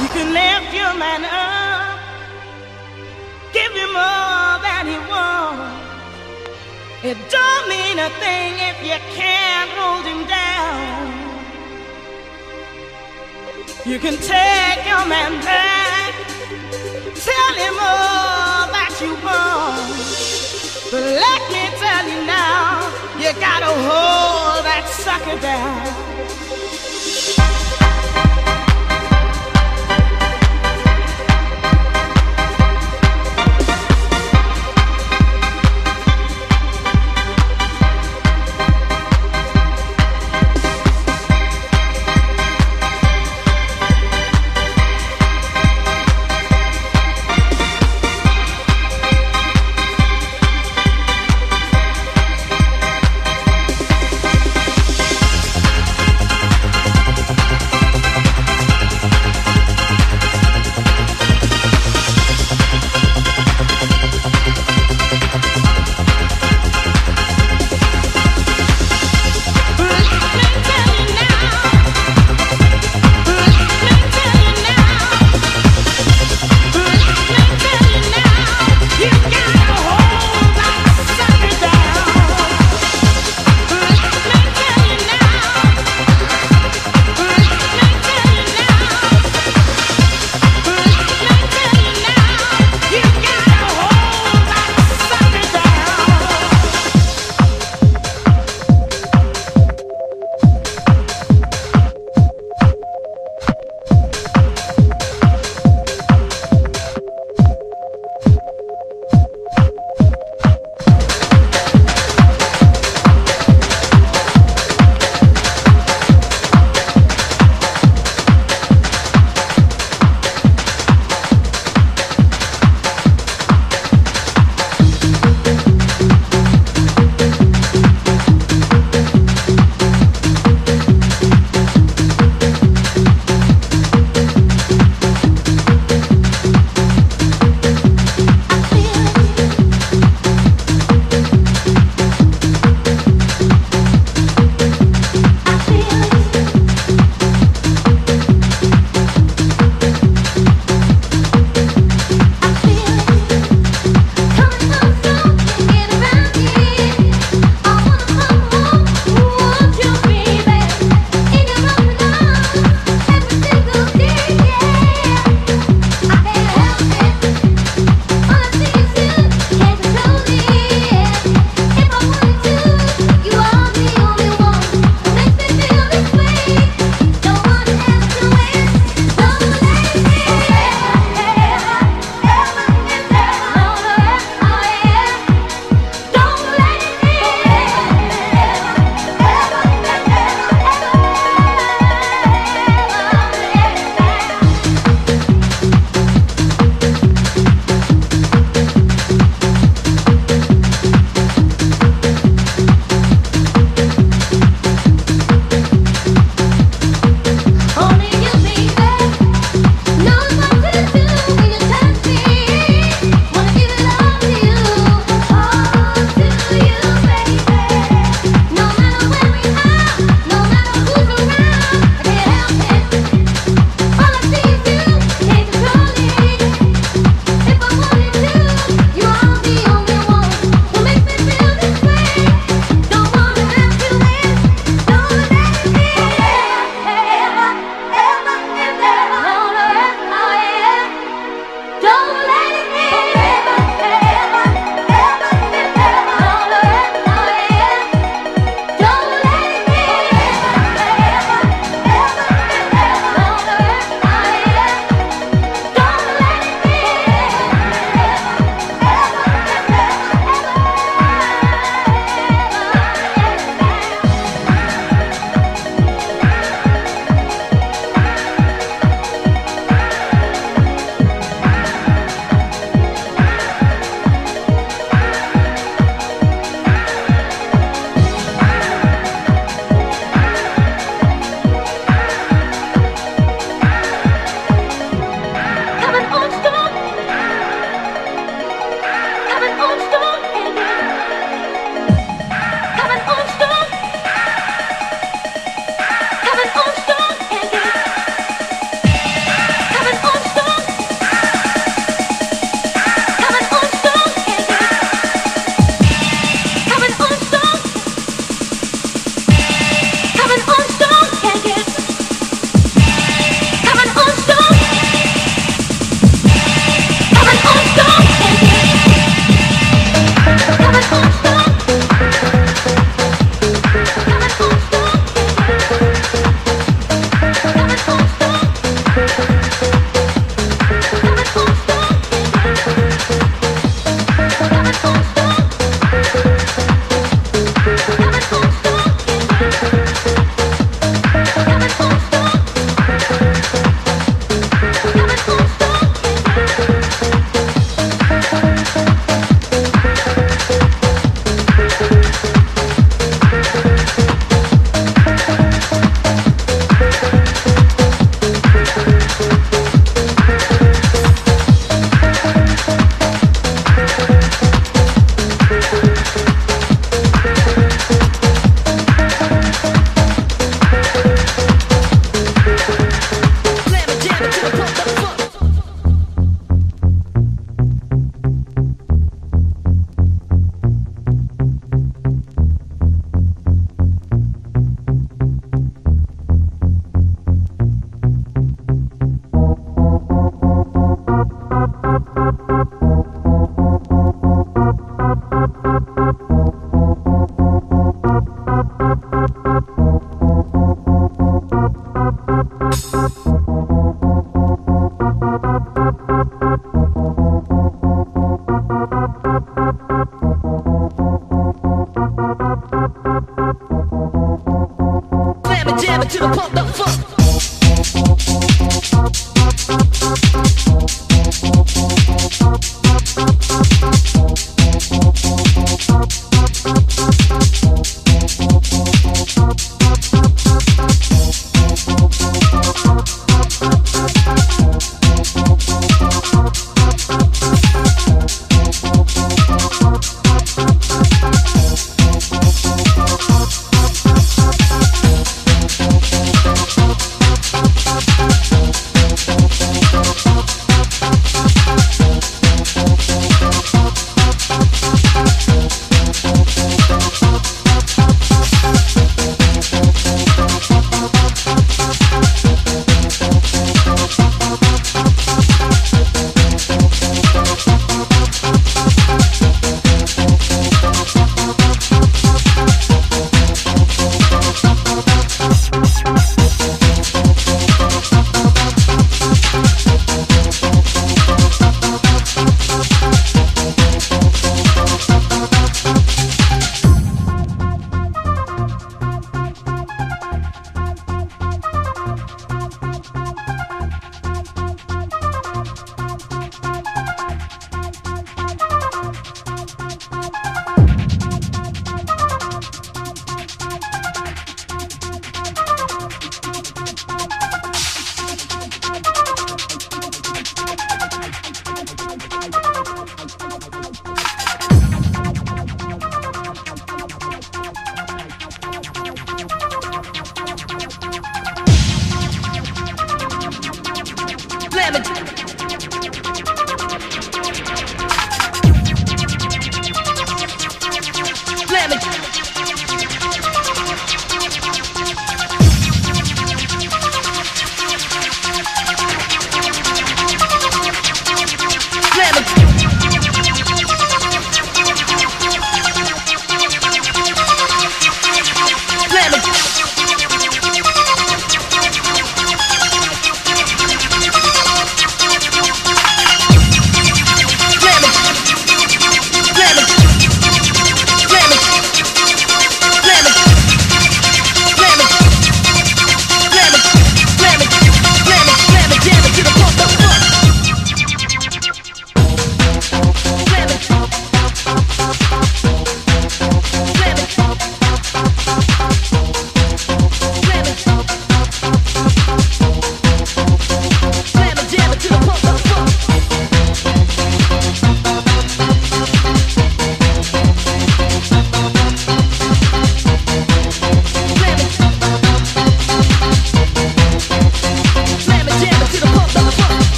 You can lift your man up, give him more than he wants. It don't mean a thing if you can't hold him down. You can take your man back, tell him all that you want. But let me tell you now, you gotta hold that sucker down.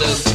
To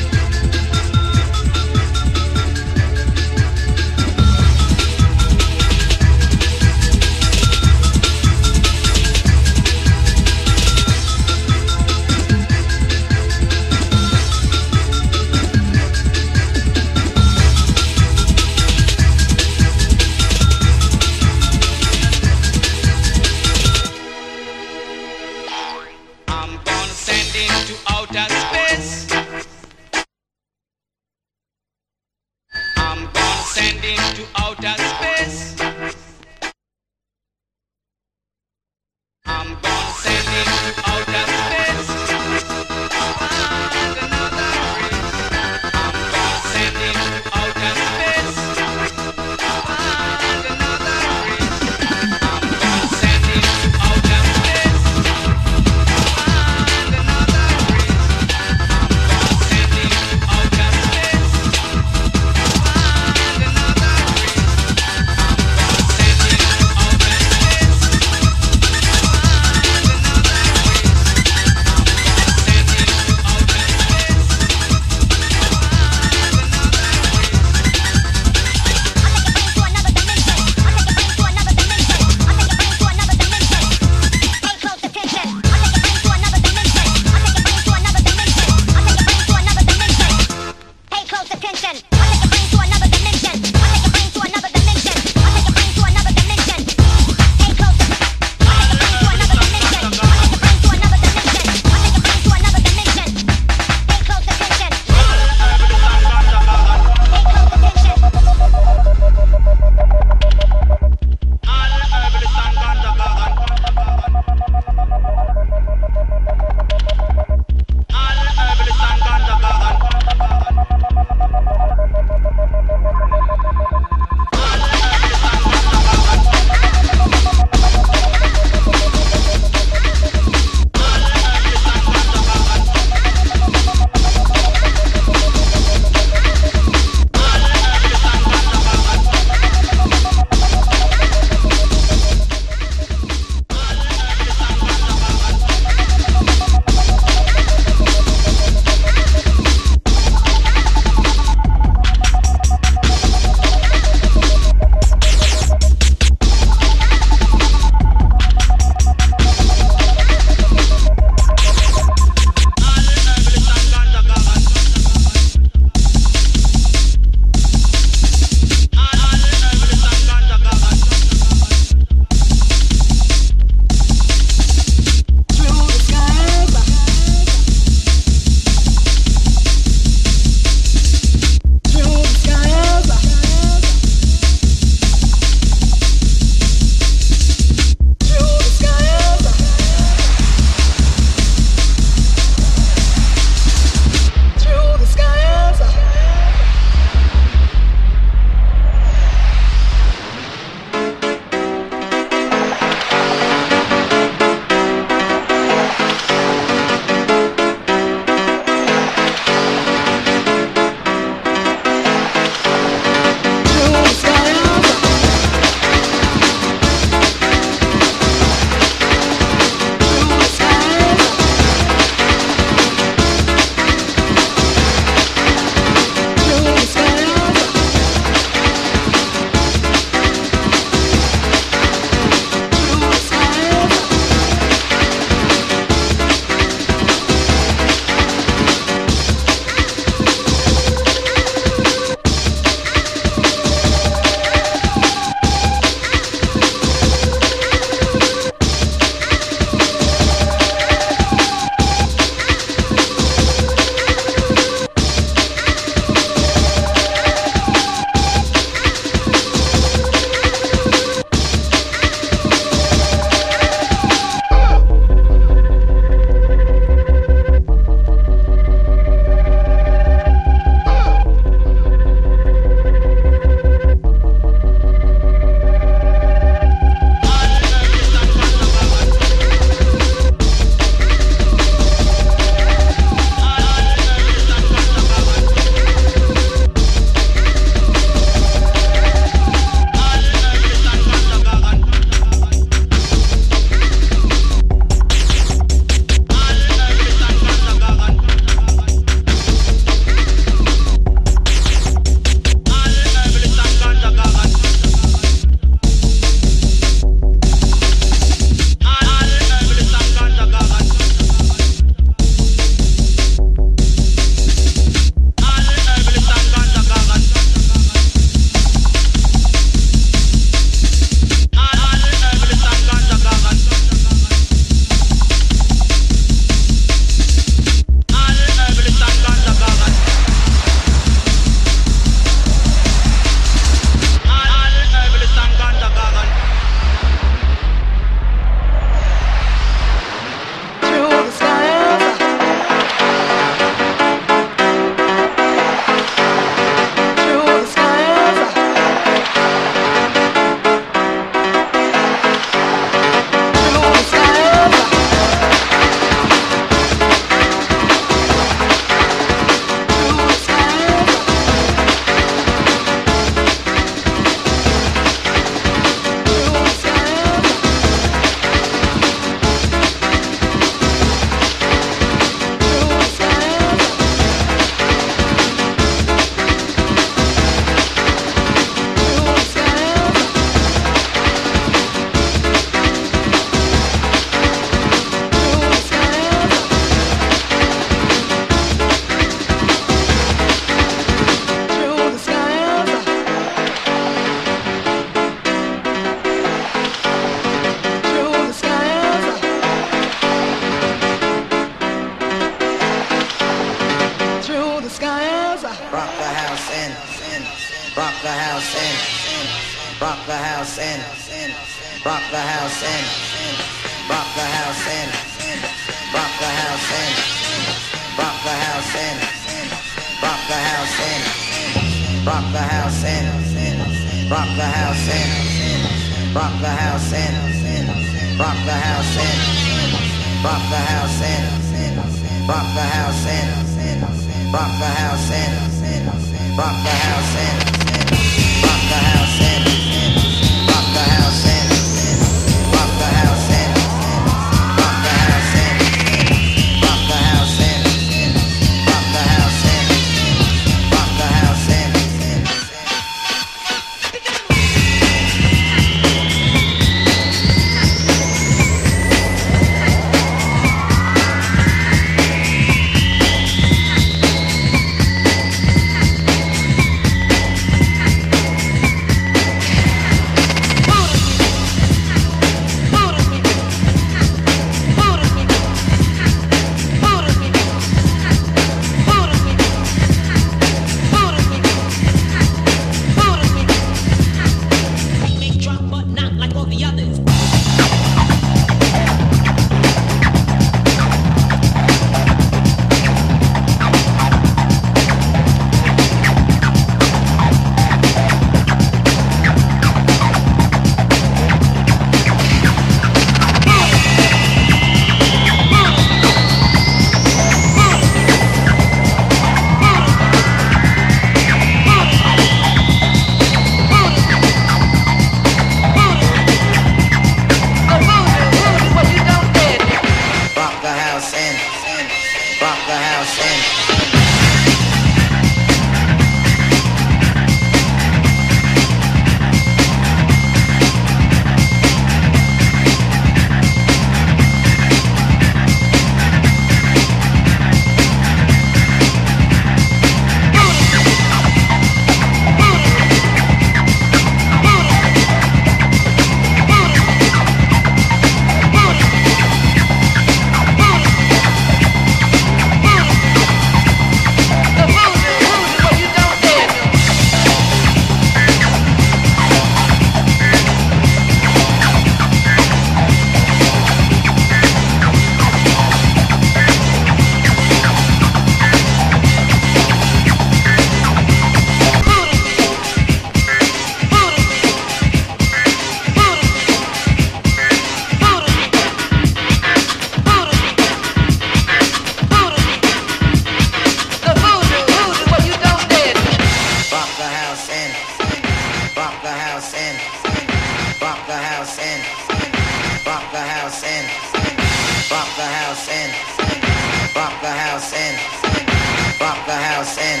Rock the house in.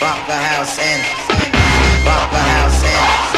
Rock the house in. Rock the house in.